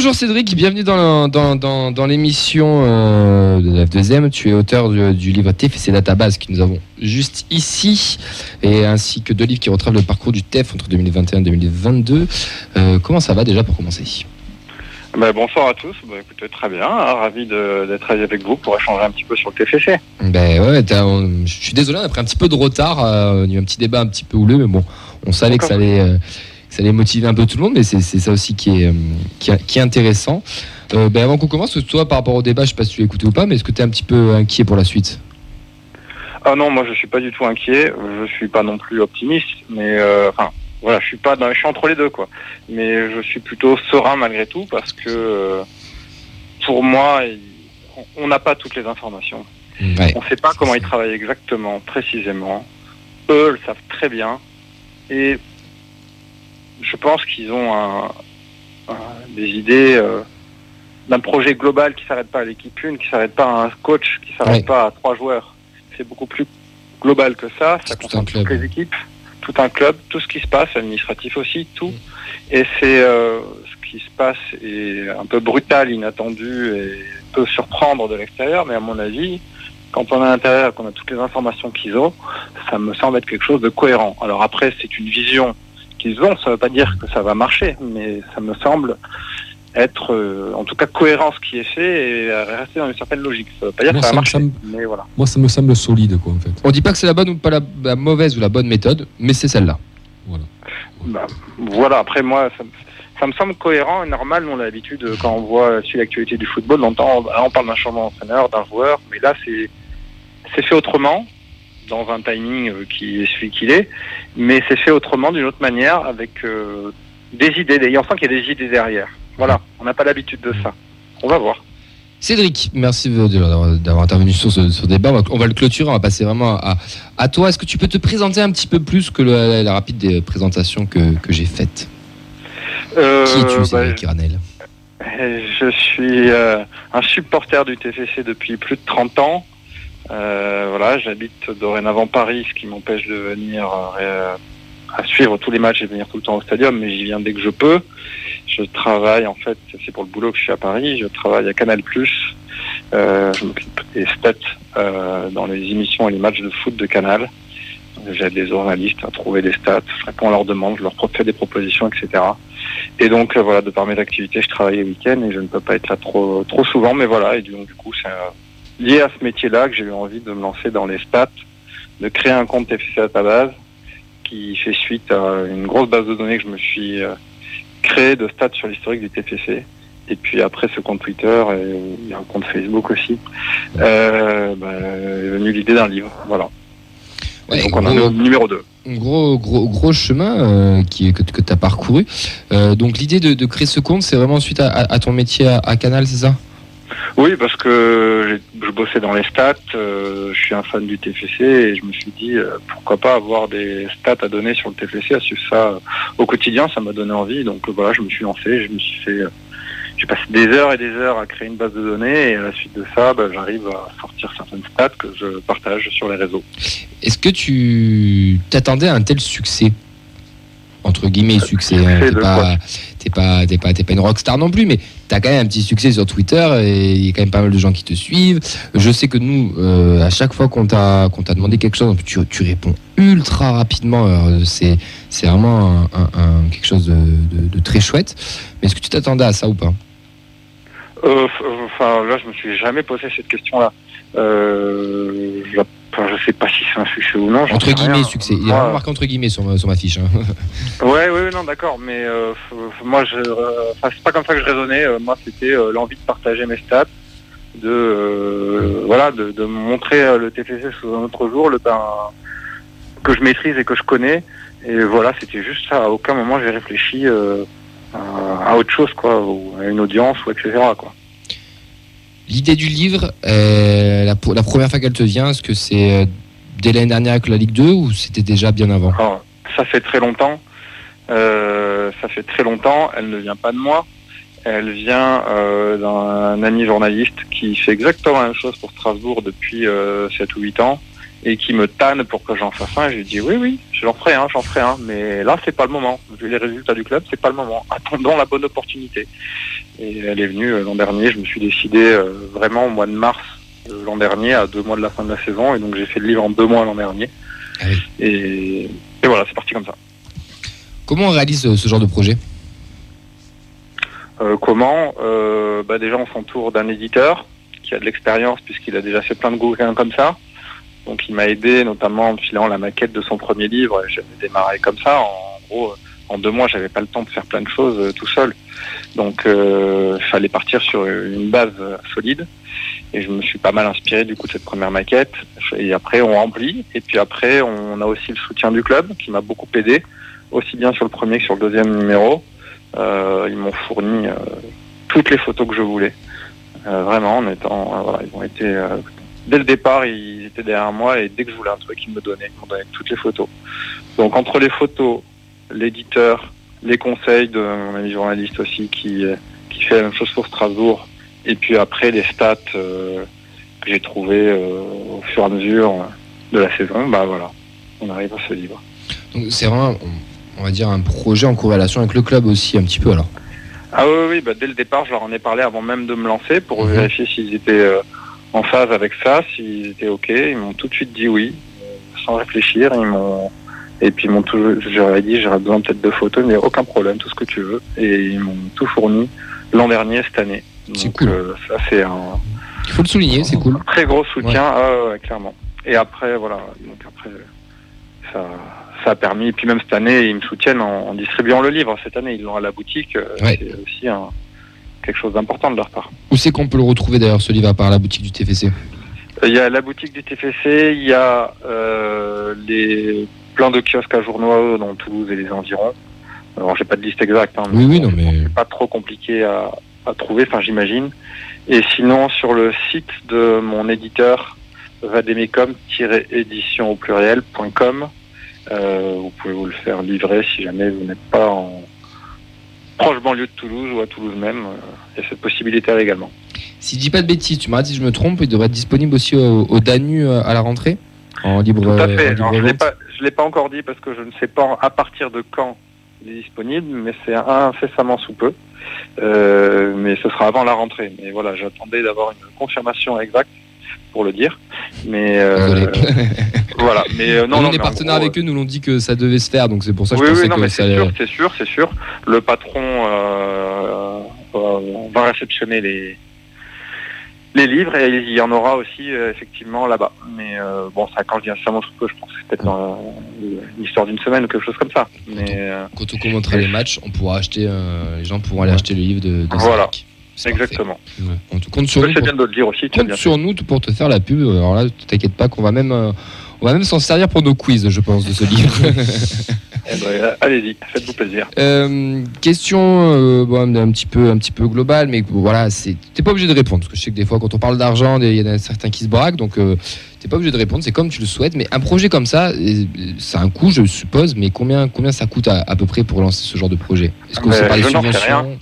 Bonjour Cédric, bienvenue dans, dans, dans, dans l'émission euh, de la F2M. Tu es auteur du, du livre TFC Database que nous avons juste ici, et ainsi que deux livres qui retracent le parcours du TEF entre 2021 et 2022. Euh, comment ça va déjà pour commencer? Ben, bonsoir à tous, écoutez, très bien, hein, ravi d'être avec vous pour échanger un petit peu sur le TFC. Ben ouais, on- je suis désolé, on a pris un petit peu de retard. euh, il y a eu un petit débat un petit peu houleux, mais bon, on savait que ça allait, euh, ça allait motiver un peu tout le monde, mais c'est ça aussi qui est, euh, qui, est- qui est intéressant. Euh, ben avant qu'on commence, toi, par rapport au débat, je sais pas si tu l'as écouté ou pas, mais est-ce que tu es un petit peu inquiet pour la suite? Ah non, moi je suis pas du tout inquiet, je suis pas non plus optimiste, mais euh, enfin voilà, je suis pas dans, je suis entre les deux quoi. Mais je suis plutôt serein malgré tout parce que euh, pour moi, on- on n'a pas toutes les informations. Ouais. On ne sait pas comment ils travaillent exactement, précisément. Eux le savent très bien. Et je pense qu'ils ont un- un- des idées euh, d'un projet global qui s'arrête pas à l'équipe une, qui s'arrête pas à un coach, qui s'arrête Ouais. pas à trois joueurs. C'est beaucoup plus global que ça. Ça concerne toutes les équipes, tout un club, tout ce qui se passe, administratif aussi, Mm. tout. Et c'est euh, ce qui se passe est un peu brutal, inattendu et peut surprendre de l'extérieur, mais à mon avis, quand on est à l'intérieur, qu'on a toutes les informations qu'ils ont, ça me semble être quelque chose de cohérent. Alors après, c'est une vision qu'ils ont, ça ne veut pas dire que ça va marcher, mais ça me semble être euh, en tout cas cohérent ce qui est fait et euh, rester dans une certaine logique. Ça ne veut pas dire Moi, que ça va ça marcher, mais voilà. Moi, ça me semble solide, quoi, en fait. On dit pas que c'est la bonne ou pas la, la mauvaise ou la bonne méthode, mais c'est celle-là. Bah, voilà, après moi, ça, me- ça me semble cohérent et normal. On a l'habitude, euh, quand on voit suit l'actualité du football, ah, on parle d'un changement d'entraîneur, d'un joueur, mais là, c'est c'est fait autrement, dans un timing euh, qui est celui qu'il est, mais c'est fait autrement, d'une autre manière, avec euh, des idées. Et on sent qu'il y a des idées derrière. Voilà, on n'a pas l'habitude de ça. On va voir. Cédric, merci d'avoir intervenu sur ce, sur débat. On va, on va le clôturer, on va passer vraiment à, à toi. Est-ce que tu peux te présenter un petit peu plus que le- la, rapide des présentations que, que j'ai faites? Euh, Qui es-tu, bah, Cédric Iranel Euh, Je suis euh, un supporter du TFC depuis plus de 30 ans. Euh, voilà, j'habite dorénavant Paris, ce qui m'empêche de venir euh, à suivre tous les matchs et venir tout le temps au stadium, mais j'y viens dès que je peux. Je travaille, en fait, c'est pour le boulot que je suis à Paris, je travaille à Canal+. Euh, je m'occupe des stats euh, dans les émissions et les matchs de foot de Canal. J'aide les journalistes à trouver des stats, je réponds à leurs demandes, je leur fais des propositions, etc. Et donc euh, voilà, de par mes activités, je travaille les week-ends et je ne peux pas être là trop trop souvent, mais voilà, et du coup c'est euh, lié à ce métier-là que j'ai eu envie de me lancer dans les stats, de créer un compte TFC à ta base, qui fait suite à une grosse base de données que je me suis euh, créé de stats sur l'historique du TFC. Et puis après ce compte Twitter, et il y a un compte Facebook aussi, euh, bah, est venue l'idée d'un livre. Voilà. Ouais, donc on gros- au numéro 2. Gros, gros, gros chemin euh, qui, que, que tu as parcouru. Euh, donc l'idée de, de créer ce compte, c'est vraiment suite à, à- à ton métier à, à Canal, c'est ça? Oui, parce que je bossais dans les stats, euh, je suis un fan du TFC et je me suis dit euh, pourquoi pas avoir des stats à donner sur le TFC, à suivre ça euh, au quotidien, ça m'a donné envie. Donc voilà, je me suis lancé, je me suis fait, j'ai passé des heures et des heures à créer une base de données et à la suite de ça, bah, j'arrive à sortir certaines stats que je partage sur les réseaux. Est-ce que tu t'attendais à un tel succès? Entre guillemets, succès. hein, T'es pas, t'es pas, t'es pas, t'es pas une rockstar non plus, mais t'as quand même un petit succès sur Twitter et il y a quand même pas mal de gens qui te suivent. Je sais que nous, euh, à chaque fois qu'on t'a, qu'on t'a demandé quelque chose, tu, tu réponds ultra rapidement. C'est, c'est vraiment un, quelque chose de, très chouette. Mais est-ce que tu t'attendais à ça ou pas? Euh, f- Enfin là, je me suis jamais posé cette question-là. Euh, je, je sais pas si c'est un succès ou non. Entre sais guillemets, rien. succès. Il y a vraiment marqué entre guillemets sur ma, sur ma fiche. hein. Ouais, ouais, non, d'accord, mais euh, moi, je, euh, c'est pas comme ça que je raisonnais. Euh, moi, c'était euh, l'envie de partager mes stats, de, euh, voilà, de, de montrer le TFC sous un autre jour, le ben, que je maîtrise et que je connais. Et voilà, c'était juste ça. À aucun moment, j'ai réfléchi à, à autre chose, quoi, ou à une audience, ou etc. Quoi. L'idée du livre, euh, la, première fois qu'elle te vient, est-ce que c'est euh, dès l'année dernière avec la Ligue 2 ou c'était déjà bien avant? Alors, ça fait très longtemps. Euh, ça fait très longtemps. Elle ne vient pas de moi. Elle vient d'un ami journaliste qui fait exactement la même chose pour Strasbourg depuis euh, 7 ou 8 ans et qui me tanne pour que j'en fasse un. Et je lui dis oui, oui, j'en ferai un, j'en ferai un, mais là c'est pas le moment. Vu les résultats du club, c'est pas le moment. Attendons la bonne opportunité. Et elle est venue euh, l'an dernier. Je me suis décidé euh, vraiment au mois de mars l'an dernier, à deux mois de la fin de la saison, et donc j'ai fait le livre en deux mois l'an dernier. Ah oui. Et, et voilà, c'est parti comme ça. Comment on réalise euh, ce genre de projet? Comment? Bah Déjà, on s'entoure d'un éditeur qui a de l'expérience puisqu'il a déjà fait plein de bouquins comme ça. Donc, il m'a aidé notamment en me filant la maquette de son premier livre. J'avais démarré comme ça. En gros, en deux mois, j'avais pas le temps de faire plein de choses euh, tout seul. Donc, euh, il fallait partir sur une base euh, solide. Et je me suis pas mal inspiré du coup de cette première maquette. Et après, on remplit. Et puis après, on a aussi le soutien du club qui m'a beaucoup aidé, aussi bien sur le premier que sur le deuxième numéro. Euh, ils m'ont fourni euh, toutes les photos que je voulais. Euh, vraiment, en étant, euh, voilà, ils ont été euh, dès le départ, ils étaient derrière moi et dès que je voulais un truc, ils me donnaient, ils m'ont donné toutes les photos. Donc entre les photos, l'éditeur, les conseils de mon ami journaliste aussi qui euh, qui fait la même chose pour Strasbourg, et puis après les stats euh, que j'ai trouvées euh, au fur et à mesure de la saison, bah voilà, on arrive à ce livre. Donc c'est vraiment, on, va dire, un projet en corrélation avec le club aussi, un petit peu alors. Ah oui, oui, bah, dès le départ, je leur en ai parlé avant même de me lancer pour Mhm. vérifier s'ils étaient euh, en phase avec ça, s'ils étaient OK. Ils m'ont tout de suite dit oui, sans réfléchir. Ils m'ont et puis ils m'ont toujours, j'aurais dit j'aurais besoin peut-être de photos, mais aucun problème, tout ce que tu veux. Et ils m'ont tout fourni l'an dernier, cette année. C'est cool. euh, ça c'est un Il faut le souligner, c'est cool. très gros soutien, ah, ouais, clairement. Et après, voilà, donc après, ça, ça a permis. Et puis même cette année, ils me soutiennent en, en distribuant le livre. Cette année, ils l'ont à la boutique. euh, Ouais. C'est aussi un, quelque chose d'important de leur part. Où c'est qu'on peut le retrouver d'ailleurs ce livre à part la boutique du TFC Il y a la boutique du TFC, il y a euh, les plein de kiosques à journaux dans Toulouse et les environs. Alors j'ai pas de liste exacte, hein, Oui, oui, non, mais- c'est pas trop compliqué à, à trouver, enfin j'imagine. Et sinon sur le site de mon éditeur vademecum-édition au pluriel.com, euh, vous pouvez vous le faire livrer si jamais vous n'êtes pas en proche banlieue de Toulouse ou à Toulouse même. Il y a cette possibilité-là également. Si je dis pas de bêtises, tu m'arrêtes si je me trompe, il devrait être disponible aussi au, au Danu euh, à la rentrée en libre. Tout à euh, fait. Alors, je je l'ai pas encore dit parce que je ne sais pas à partir de quand il est disponible, mais c'est incessamment sous peu. Euh, mais ce sera avant la rentrée. Mais voilà, j'attendais d'avoir une confirmation exacte pour le dire. Mais euh, voilà. Mais euh, non, nous, non, on est gros, avec eux, nous l'ont dit que ça devait se faire, donc c'est pour ça que oui, je oui, pensais non, que mais ça c'est allait. sûr, c'est sûr, c'est sûr. Le patron euh, euh, va réceptionner les les livres et il y en aura aussi euh, effectivement là-bas. Mais euh, bon, ça quand je dis incessamment sous peu, je pense que c'est peut-être dans euh, l'histoire d'une semaine ou quelque chose comme ça. Mais euh, Quand on commentera les matchs, on pourra acheter, euh, les gens pourront aller acheter le livre de, de Voilà. Exactement. On te compte sur nous. C'est bien de le dire aussi. Compte sur nous pour te faire la pub. Alors là, t'inquiète pas qu'on va même, euh, on va même s'en servir pour nos quiz, je pense, de ce livre. fait. Eh ben, allez-y, faites-vous plaisir. Euh, question euh, bon, un petit peu, un petit peu globale, mais voilà, c'est, t'es pas obligé de répondre parce que je sais que des fois, quand on parle d'argent, il y en a certains qui se braquent, donc euh, t'es pas obligé de répondre. C'est comme tu le souhaites. Mais un projet comme ça, euh, c'est un coût, je suppose. Mais combien, combien ça coûte à, à peu près pour lancer ce genre de projet? Est-ce que Mais c'est par les subventions?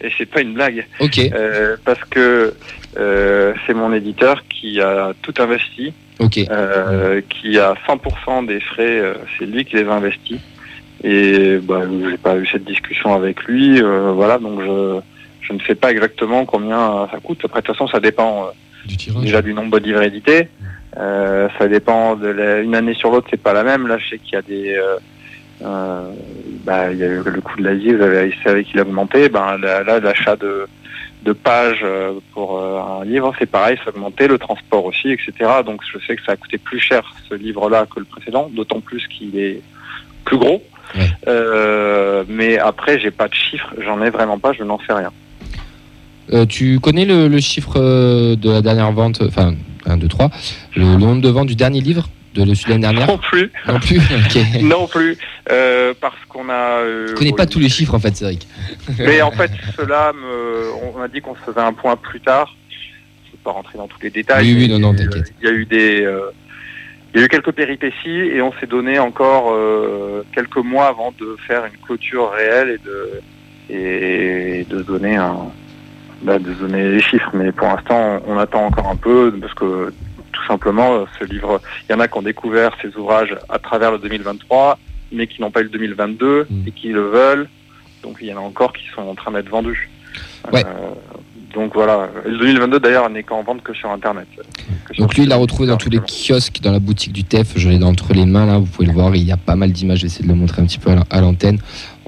Et c'est pas une blague. Ok, Euh, parce que euh, c'est mon éditeur qui a tout investi, ok. euh, qui a 100% des frais, euh, c'est lui qui les a investis. Et bah, j'ai pas eu cette discussion avec lui, euh, voilà, donc je, je ne sais pas exactement combien ça coûte. Après, de toute façon, ça dépend euh, Du tirage. déjà du nombre de livres édités. Euh, ça dépend de la, une année sur l'autre, c'est pas la même. Là, je sais qu'il y a des, euh, bah, il y a eu le coût de la vie, vous avez savez qu'il a augmenté. Ben là, l'achat de, de pages euh, pour euh, un livre, c'est pareil, ça a augmenté, le transport aussi, etc. Donc, je sais que ça a coûté plus cher ce livre-là que le précédent, d'autant plus qu'il est plus gros. Ouais. Euh, mais après, j'ai pas de chiffres, j'en ai vraiment pas, je n'en sais rien. Euh, tu connais le, le chiffre de la dernière vente, enfin 1, 2, 3, le, le nombre de ventes du dernier livre? De l'année dernière Non plus, Non plus non plus, euh, parce qu'on a. euh, Je connais pas tous les chiffres en fait, Cédric. Mais en fait, cela, me, on a dit qu'on se faisait un point plus tard. Je ne vais pas rentrer dans tous les détails. Oui, oui, non, non, il y a eu, t'inquiète. Il y a eu des, euh, il y a eu quelques péripéties et on s'est donné encore euh, quelques mois avant de faire une clôture réelle et de et de donner un, bah, de donner les chiffres. Mais pour l'instant, on attend encore un peu parce que simplement euh, ce livre. Il y en a qui ont découvert ces ouvrages à travers le 2023, mais qui n'ont pas eu le 2022 Mm. et qui le veulent. Donc il y en a encore qui sont en train d'être vendus. Ouais. Euh, donc voilà. Le 2022 d'ailleurs n'est qu'en vente que sur Internet. Que sur Donc lui, il l'a retrouvé dans tous les kiosques, dans la boutique du TEF. Je l'ai entre les mains là, vous pouvez le voir. Il y a pas mal d'images. Je vais essayer de le montrer un petit peu à l'antenne.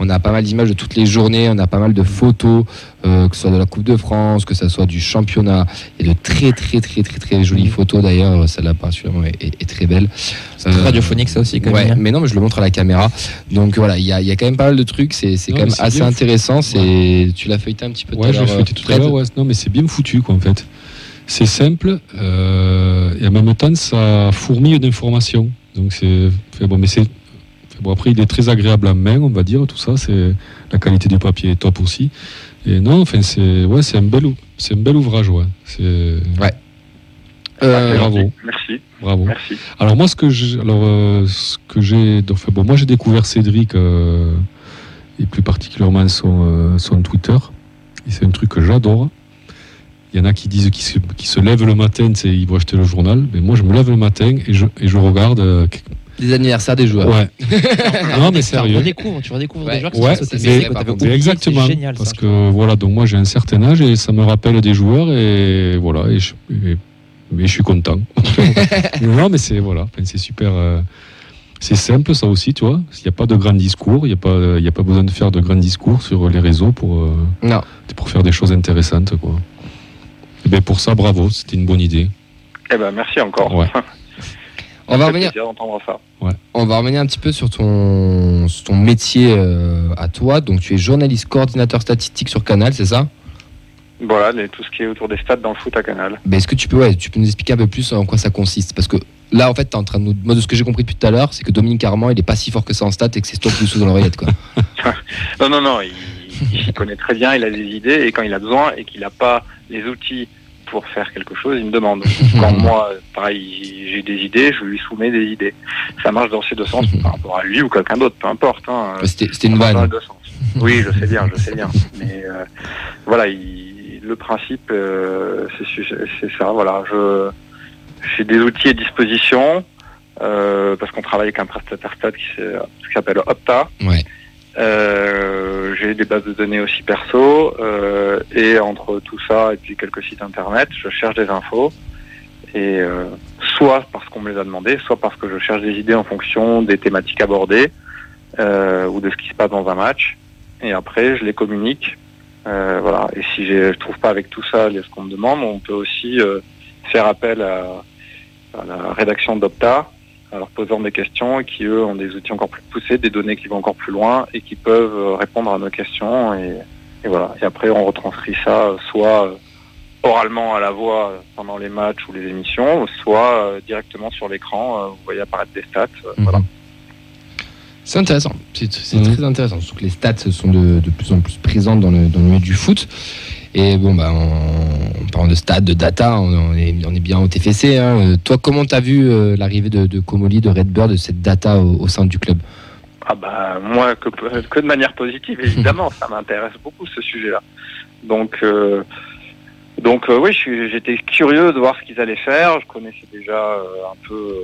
On a pas mal d'images de toutes les journées. On a pas mal de photos, euh, que ce soit de la Coupe de France, que ce soit du championnat. Il y a de très très très très très jolies Mhm. photos d'ailleurs. Celle-là particulièrement est, est- est très belle. C'est Euh, radiophonique ça aussi quand Ouais, même. mais non, mais je le montre à la caméra. Donc voilà, il y a, il y a quand même pas mal de trucs. C'est quand même assez bien. intéressant. C'est tu l'as feuilleté un petit peu tout à Ouais, je l'heure. l'ai feuilleté euh, tout à l'heure. Ouais. Non, mais c'est bien foutu, quoi, en fait. C'est simple euh, et en même temps, ça fourmille d'informations. Donc c'est. Bon, mais c'est. Bon, après, il est très agréable à main, on va dire, tout ça. C'est la qualité du papier est top aussi. Et non, enfin, c'est ouais, c'est un bel, ou- c'est un bel ouvrage, ouais. C'est Euh, C'est bravo. Merci. bravo. Merci. Alors moi, ce que j'ai, alors euh, ce que j'ai, enfin, bon, moi j'ai découvert Cédric euh, et plus particulièrement son, euh, son Twitter. Et c'est un truc que j'adore. Il y en a qui disent qu'ils se, qu'ils se lèvent le matin, c'est ils vont acheter le journal. Mais moi, je me lève le matin et je, et je regarde. Des anniversaires des joueurs. ouais. non, mais Tu sérieux. redécouvres, tu redécouvres Ouais. des joueurs qui Ouais, sont mais- par contre, oublié, exactement. génial, parce ça. que voilà, donc moi j'ai un certain âge et ça me rappelle des joueurs et voilà, et je, et- mais je suis content. non, mais c'est voilà, c'est super. euh, c'est simple ça aussi, tu vois. Il n'y a pas de grands discours, il n'y a pas, il y a pas besoin de faire de grands discours sur les réseaux pour euh, Non. pour faire des choses intéressantes, quoi. Et ben pour ça, bravo, c'était une bonne idée. Eh ben merci encore. Ouais. On va revenir. On va revenir un petit peu sur ton, sur ton métier euh, à toi. Donc, tu es journaliste coordinateur statistique sur Canal, c'est ça? Voilà, les- tout ce qui est autour des stats dans le foot à Canal. Ben, Est-ce que tu peux, ouais, tu peux nous expliquer un peu plus en quoi ça consiste? Parce que là, en fait, tu es en train de nous. Moi, de ce que j'ai compris depuis tout à l'heure, c'est que Dominique Armand, il est pas si fort que ça en stats et que c'est toi qui le sous dans l'oreillette. Quoi. Non, non, non, il, il connaît très bien, il a des idées, et quand il a besoin et qu'il n'a pas les outils pour faire quelque chose, il me demande. Quand moi, pareil, j'ai des idées, je lui soumets des idées. Ça marche dans ces deux sens, par rapport à lui ou quelqu'un d'autre, peu importe. Hein. C'était une vanne. deux sens. Oui, je sais bien, je sais bien. Mais euh, voilà, il- le principe, euh, c'est ça. Voilà, je j'ai des outils à disposition euh, parce qu'on travaille avec un prestataire qui s'appelle Opta. Ouais. Euh, j'ai des bases de données aussi perso euh, et entre tout ça et puis quelques sites internet, je cherche des infos et euh, soit parce qu'on me les a demandé, soit parce que je cherche des idées en fonction des thématiques abordées euh, ou de ce qui se passe dans un match et après je les communique. Euh, voilà. Et si je trouve pas avec tout ça ce qu'on me demande, on peut aussi faire appel à, à la rédaction d'Opta en leur posant des questions et qui eux ont des outils encore plus poussés, des données qui vont encore plus loin et qui peuvent euh, répondre à nos questions et, et voilà. Et après on retranscrit ça euh, soit euh, oralement à la voix pendant les matchs ou les émissions, soit directement sur l'écran. Vous voyez apparaître des stats. Mhm. Voilà. C'est intéressant. C'est c'est Mhm. très intéressant. Surtout que les stats sont de, de plus en plus présentes dans le, dans le milieu du foot. Et bon, bah, en, en parlant de stats, de data, on, on est, on est bien au TFC. hein. Euh, Toi, comment tu as vu euh, l'arrivée de, de Comoli, de Redbird, de cette data au, au sein du club? Ah bah moi que, que de manière positive évidemment, ça m'intéresse beaucoup ce sujet-là. Donc euh, donc euh, oui, j'étais curieux de voir ce qu'ils allaient faire. Je connaissais déjà euh, un peu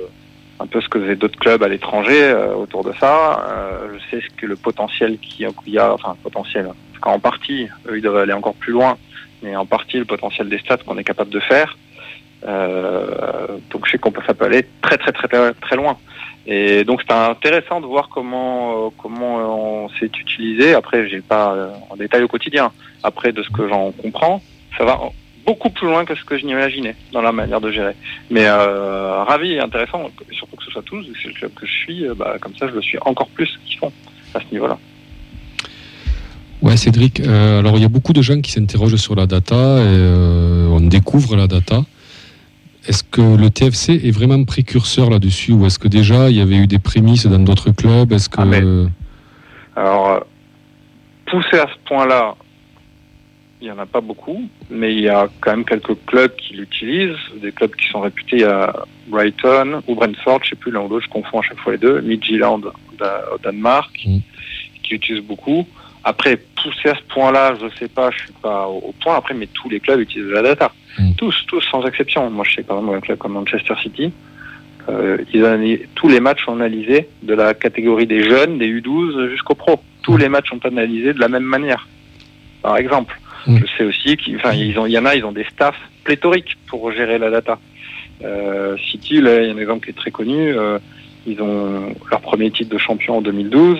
un peu ce que faisaient d'autres clubs à l'étranger autour de ça. Je sais ce que le potentiel qu'il y a, enfin potentiel. Parce qu'en partie, eux ils doivent aller encore plus loin, mais en partie le potentiel des stats qu'on est capable de faire. Euh, donc je sais qu'on peut ça peut aller très très très très, très loin. Et donc c'est intéressant de voir comment euh, comment euh, on s'est utilisé. Après, j'ai pas en détail au quotidien. Après, de ce que j'en comprends, ça va beaucoup plus loin que ce que je n'imaginais dans la manière de gérer. Mais ravi et intéressant, surtout que ce soit tous, c'est le club que je suis, bah, comme ça je le suis encore plus qu'ils font à ce niveau-là. Ouais, Cédric. euh, alors, il y a beaucoup de gens qui s'interrogent sur la data et euh, on découvre la data. Est-ce que le TFC est vraiment précurseur là-dessus ou est-ce que déjà il y avait eu des prémices dans d'autres clubs? Est-ce que Ah, mais- Alors, euh, poussé à ce point-là, il n'y en a pas beaucoup, mais il y a quand même quelques clubs qui l'utilisent, des clubs qui sont réputés à Brighton ou Brentford, je sais plus l'un ou l'autre, je confonds à chaque fois les deux, Midtjylland au Danemark, Mm. qui utilisent beaucoup. Après, pousser à ce point-là, je sais pas, je suis pas au point. Après, mais tous les clubs utilisent la data. Mm. Tous, tous, sans exception. Moi, je sais par exemple un club comme Manchester City, euh, ils analysent- tous les matchs sont analysés de la catégorie des jeunes, des U12 jusqu'au pro. Tous Mm. les matchs sont analysés de la même manière. Par exemple, Mm. je sais aussi qu'il ils ont, il y en a, ils ont des staffs pléthoriques pour gérer la data. Euh, City, là, il y a un exemple qui est très connu. euh, ils ont leur premier titre de champion en 2012.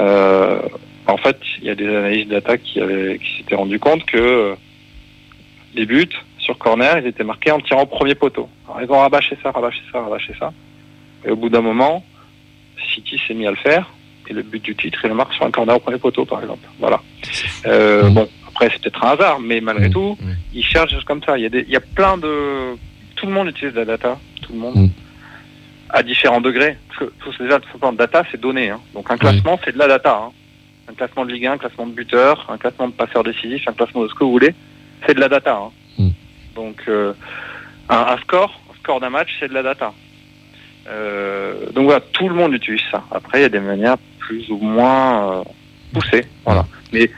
Euh, en fait, il y a des analystes data qui, qui s'étaient rendu compte que euh, les buts sur corner, ils étaient marqués en tirant au premier poteau. Alors, ils ont rabâché ça, rabâché ça, rabâché ça. Et au bout d'un moment, City s'est mis à le faire. Et le but du titre, il le marque sur un corner au premier poteau, par exemple. Voilà. Euh. Bon, après, c'est peut-être un hasard, mais malgré tout, ils cherchent des choses comme ça. Il y, a des, il y a plein de... Tout le monde utilise la data. Tout le monde. Mhm. À différents degrés. Parce que, déjà, tout simplement, data, c'est données. Hein. Donc, un classement, c'est de la data. Hein. Un classement de Ligue 1, un classement de buteur, un classement de passeur décisif, un classement de ce que vous voulez. C'est de la data. Hein. Mhm. Donc, euh, un, un score, un score d'un match, c'est de la data. Euh, donc voilà, tout le monde utilise ça. Après, il y a des manières plus ou moins euh, poussées. Voilà. Mais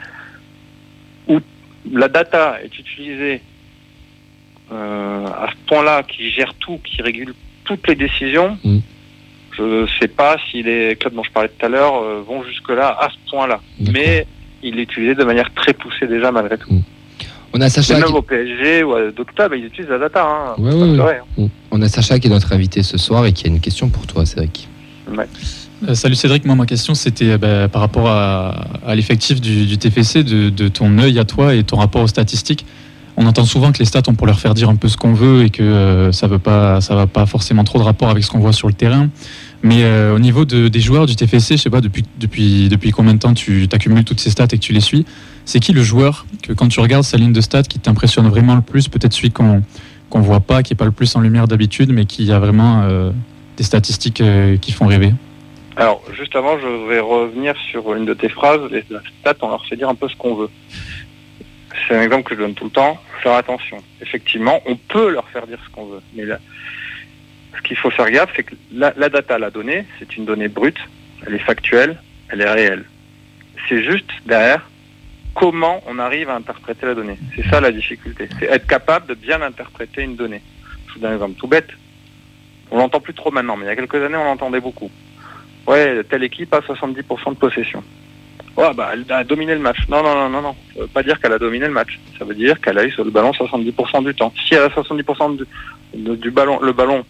où la data est utilisée à ce point-là, qui gère tout, qui régule toutes les décisions, Mm. Je ne sais pas si les clubs dont je parlais tout à l'heure euh, vont jusque-là à ce point-là. Mais il est utilisé de manière très poussée déjà malgré tout. On a Sacha Et qui... même au PSG ou à d'autres clubs, ils utilisent la data. Hein. Ouais, Ça, ouais, c'est ouais. vrai, hein. On a Sacha qui est notre invité ce soir et qui a une question pour toi, Cédric. Euh, salut Cédric, moi ma question c'était euh, bah, par rapport à, à l'effectif du, du TFC, de, de ton œil à toi et ton rapport aux statistiques. On entend souvent que les stats, on pour leur faire dire un peu ce qu'on veut et que euh, ça veut pas, ça va pas forcément trop de rapport avec ce qu'on voit sur le terrain. Mais euh, au niveau de- des joueurs du TFC, je sais pas depuis, combien de temps tu accumules toutes ces stats et que tu les suis. C'est qui le joueur que quand tu regardes sa ligne de stats qui t'impressionne vraiment le plus, peut-être celui qu'on qu'on voit pas, qui est pas le plus en lumière d'habitude, mais qui a vraiment euh, des statistiques qui font rêver? Alors, juste avant, je vais revenir sur une de tes phrases. Les stats, on leur fait dire un peu ce qu'on veut. C'est un exemple que je donne tout le temps. Faire attention. Effectivement, on peut leur faire dire ce qu'on veut. Mais là, ce qu'il faut faire gaffe, c'est que la, la data, la donnée, c'est une donnée brute. Elle est factuelle, elle est réelle. C'est juste derrière comment on arrive à interpréter la donnée. C'est ça la difficulté. C'est être capable de bien interpréter une donnée. Je vous donne un exemple tout bête. On l'entend plus trop maintenant, mais il y a quelques années, on l'entendait beaucoup. Ouais, telle équipe a 70% de possession. Ouais, bah, elle a dominé le match. Non, non, non, non, non. Ça veut pas dire qu'elle a dominé le match. Ça veut dire qu'elle a eu sur le ballon 70% du temps. Si elle a 70% du, du ballon, le ballon,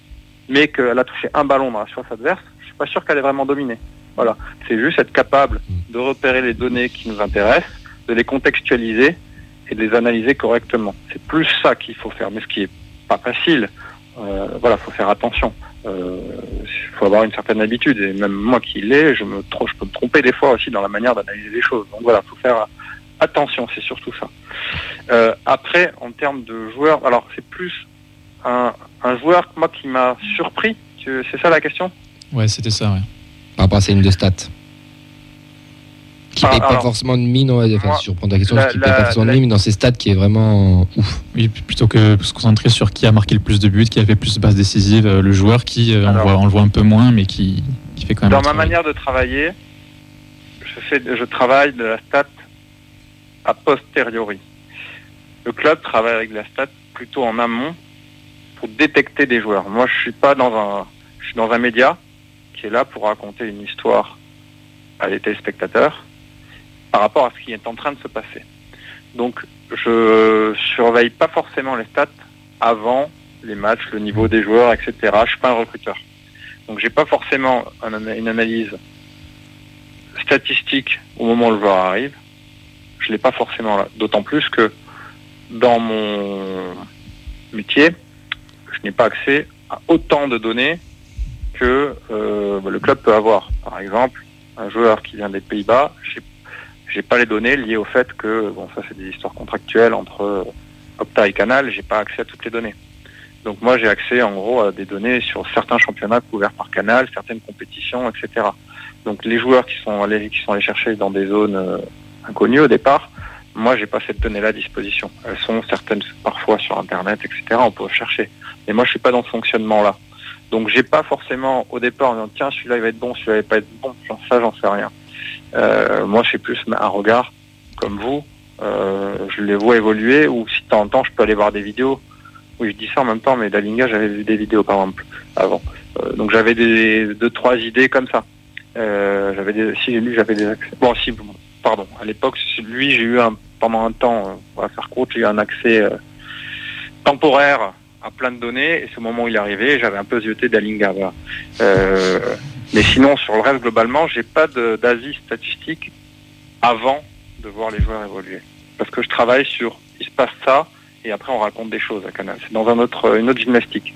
mais qu'elle a touché un ballon dans la surface adverse, je suis pas sûr qu'elle ait vraiment dominé. Voilà. C'est juste être capable de repérer les données qui nous intéressent, de les contextualiser et de les analyser correctement. C'est plus ça qu'il faut faire. Mais ce qui est pas facile, euh, voilà, faut faire attention. Euh, Il faut avoir une certaine habitude et même moi qui l'ai, je me je peux me tromper des fois aussi dans la manière d'analyser les choses. Donc voilà, faut faire attention, c'est surtout ça. Euh, après, en termes de joueurs, alors c'est plus un, un joueur moi qui m'a surpris. C'est ça la question? Ouais, c'était ça, ouais. Par rapport à de stats. Qui Ah, paye pas alors, forcément de mine, ouais, enfin, moi, si je reprends ta question, la- qui paye pas forcément de mine, mais dans ses stats qui est vraiment ouf. Oui, plutôt que de se concentrer sur qui a marqué le plus de buts, qui a fait plus de passes décisives, euh, le joueur qui, euh, on, voit, on le voit un peu moins, mais qui, qui fait quand même Dans ma travail. manière de travailler, je, fais, je travaille de la stat a posteriori. Le club travaille avec la stat plutôt en amont pour détecter des joueurs. Moi, je suis pas dans un, je suis dans un média qui est là pour raconter une histoire à des téléspectateurs par rapport à ce qui est en train de se passer. Donc, je surveille pas forcément les stats avant les matchs, le niveau des joueurs, etc. Je suis pas un recruteur. Donc j'ai pas forcément une analyse statistique au moment où le joueur arrive. Je l'ai pas forcément là. D'autant plus que dans mon métier, je n'ai pas accès à autant de données que euh, le club peut avoir. Par exemple, un joueur qui vient des Pays-Bas, j'ai pas les données liées au fait que bon ça c'est des histoires contractuelles entre euh, Opta et Canal, j'ai pas accès à toutes les données. Donc moi j'ai accès en gros à des données sur certains championnats couverts par Canal, certaines compétitions, etc. Donc les joueurs qui sont allés qui sont allés chercher dans des zones euh, inconnues au départ, moi j'ai pas cette donnée-là à disposition. Elles sont certaines parfois sur internet, etc. On peut chercher. Mais moi je suis pas dans ce fonctionnement-là. Donc j'ai pas forcément au départ en disant tiens celui-là il va être bon, celui-là il va pas être bon, ça j'en sais rien. Euh, moi, c'est plus un regard comme vous. Euh, je les vois évoluer ou si de temps en temps, je peux aller voir des vidéos. Oui, je dis ça en même temps, mais Dalinga, j'avais vu des vidéos par exemple avant. Euh, donc j'avais des deux trois idées comme ça. J'avais des, si lui, j'avais des. Bon, si, pardon. À l'époque, lui, j'ai eu un pendant un temps, on va faire court, j'ai eu un accès temporaire à plein de données. Et au moment où il est arrivé, j'avais un peu zioté Dalinga. Mais sinon, sur le reste, globalement, j'ai pas d'avis statistique avant de voir les joueurs évoluer. Parce que je travaille sur, il se passe ça, et après on raconte des choses à Canal. C'est dans un autre, une autre gymnastique.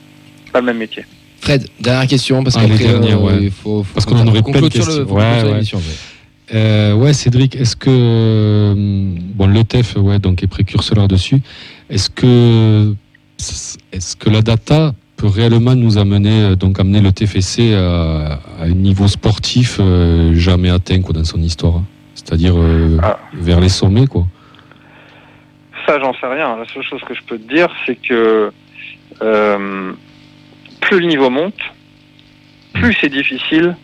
Pas le même métier. Fred, dernière question, parce Ah, qu'après, euh, ouais. il faut, faut Parce qu'on en aurait plein de le- questions. Ouais, ouais. ouais. Euh, ouais, Cédric, est-ce que euh, bon, le TEF, ouais, donc est précurseur là-dessus. Est-ce que est-ce que la data peut réellement nous amener euh, donc amener le TFC à, à un niveau sportif euh, jamais atteint quoi dans son histoire, c'est-à-dire euh, Ah. vers les sommets quoi. Ça, j'en sais rien. La seule chose que je peux te dire, c'est que euh, plus le niveau monte, plus c'est difficile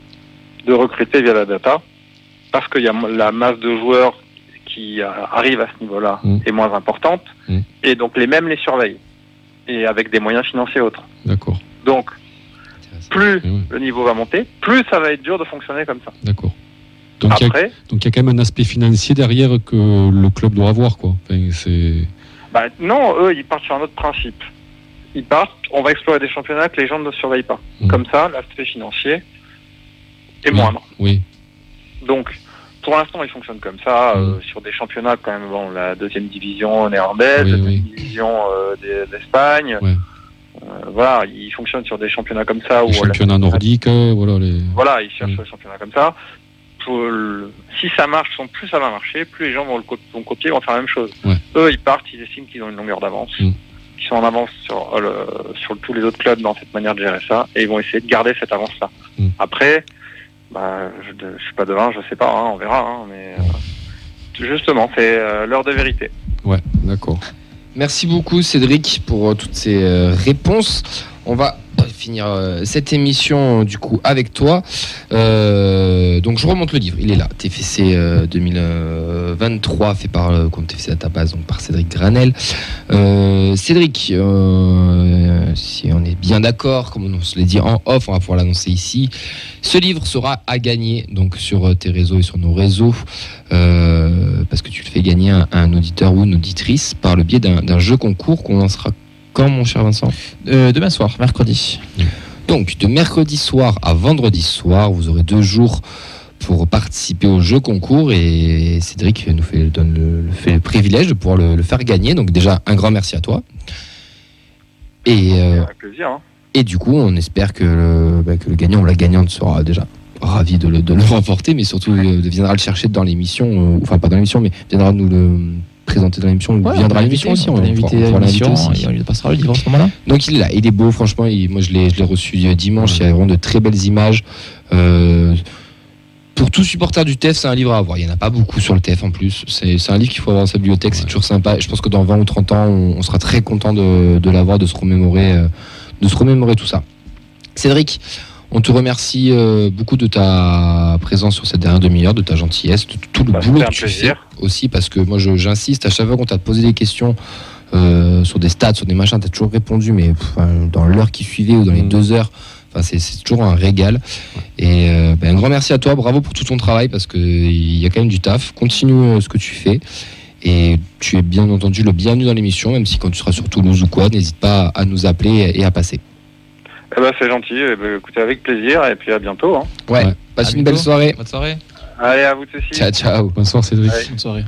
de recruter via la data, parce qu'il y a la masse de joueurs qui euh, arrivent à ce niveau-là Mm. est moins importante, Mm. et donc les mêmes les surveillent, et avec des moyens financiers autres. D'accord. Donc, plus Oui, le niveau va monter, plus ça va être dur de fonctionner comme ça. D'accord. Donc il y, a- Après, donc il y a quand même un aspect financier derrière que le club doit avoir quoi. Enfin, bah, non, eux, ils partent sur un autre principe. Ils partent, on va explorer des championnats que les gens ne surveillent pas. Mm. Comme ça, l'aspect financier est Oui. moindre. oui, Donc, pour l'instant, ils fonctionnent comme ça, euh, Mm. sur des championnats quand même, bon, la deuxième division néerlandaise, Oui, la oui. deuxième division euh, d'E- d'Espagne. Ouais. Euh, voilà, ils fonctionnent sur des championnats comme ça. les où, championnats nordiques, voilà les. Voilà, ils cherchent Mm. des championnats comme ça. Le- Si ça marche, plus ça va marcher, plus les gens vont le co- vont copier, vont faire la même chose. Ouais. Eux, ils partent, ils estiment qu'ils ont une longueur d'avance, Mm. qu'ils sont en avance sur, le- sur tous les autres clubs dans cette manière de gérer ça, et ils vont essayer de garder cette avance-là. Mm. Après, bah, je, je suis pas devin, je sais pas, hein, on verra, hein, euh, justement, c'est euh, l'heure de vérité. Ouais, d'accord. Merci beaucoup Cédric pour euh, toutes ces réponses. On va finir euh, cette émission du coup avec toi. Euh, donc je remonte le livre, il est là. TFC euh, 2023 fait par le compte TFC Database donc par Cédric Granel. Euh, Cédric, euh, si on est bien d'accord, comme on se l'a dit en off, on va pouvoir l'annoncer ici. Ce livre sera à gagner donc sur euh, tes réseaux et sur nos réseaux euh, parce que tu le fais gagner à un auditeur ou une auditrice par le biais d'un jeu concours qu'on lancera quand, mon cher Vincent Euh, demain soir, mercredi. Donc, de mercredi soir à vendredi soir, vous aurez deux jours pour participer au jeu concours et Cédric nous fait, donne le, le- fait le privilège de pouvoir le, le faire gagner. Donc, déjà, un grand merci à toi. Et, euh, Avec plaisir. Hein. et du coup, on espère que le, bah, que le gagnant ou la gagnante sera déjà ravi de le, de le remporter, mais surtout euh, viendra le chercher dans l'émission, euh, enfin pas dans l'émission, mais viendra nous le présenter dans l'émission, ou viendra à l'émission aussi. on on à aussi. et on lui passera le livre à ce moment-là. Donc il est là, il est beau, franchement. il- moi je l'ai, reçu dimanche. Il y a vraiment de très belles images. Euh, pour tout supporter du TEF, c'est un livre à avoir. Il n'y en a pas beaucoup sur le TEF en plus. C'est, un livre qu'il faut avoir dans sa bibliothèque. C'est Ouais. toujours sympa. Je pense que dans 20 ou 30 ans, on, on sera très content de, de l'avoir, de se remémorer, euh, de se remémorer tout ça. Cédric, on te remercie euh, beaucoup de ta présence sur cette dernière demi-heure, de ta gentillesse, de tout le Bah, boulot que tu plaisir. fais aussi, parce que moi j'insiste à chaque fois qu'on t'a posé des questions euh, sur des stats, sur des machins, t'as toujours répondu, mais pff, dans l'heure qui suivait ou dans les Mm. deux heures, c'est toujours un régal. Et euh, ben, un grand merci à toi, bravo pour tout ton travail, parce qu'il y a quand même du taf. Continue euh, ce que tu fais. Et tu es bien entendu le bienvenu dans l'émission, même si quand tu seras sur Toulouse ou quoi, n'hésite pas à nous appeler et à passer. Eh ben, c'est gentil. Eh ben, écoutez, avec plaisir, et puis à bientôt. Hein. Ouais, Ouais. passe À une belle bientôt. soirée. Bonne soirée. Allez, à vous aussi. Ciao, ciao. Bonsoir Cédric. Bonne soirée.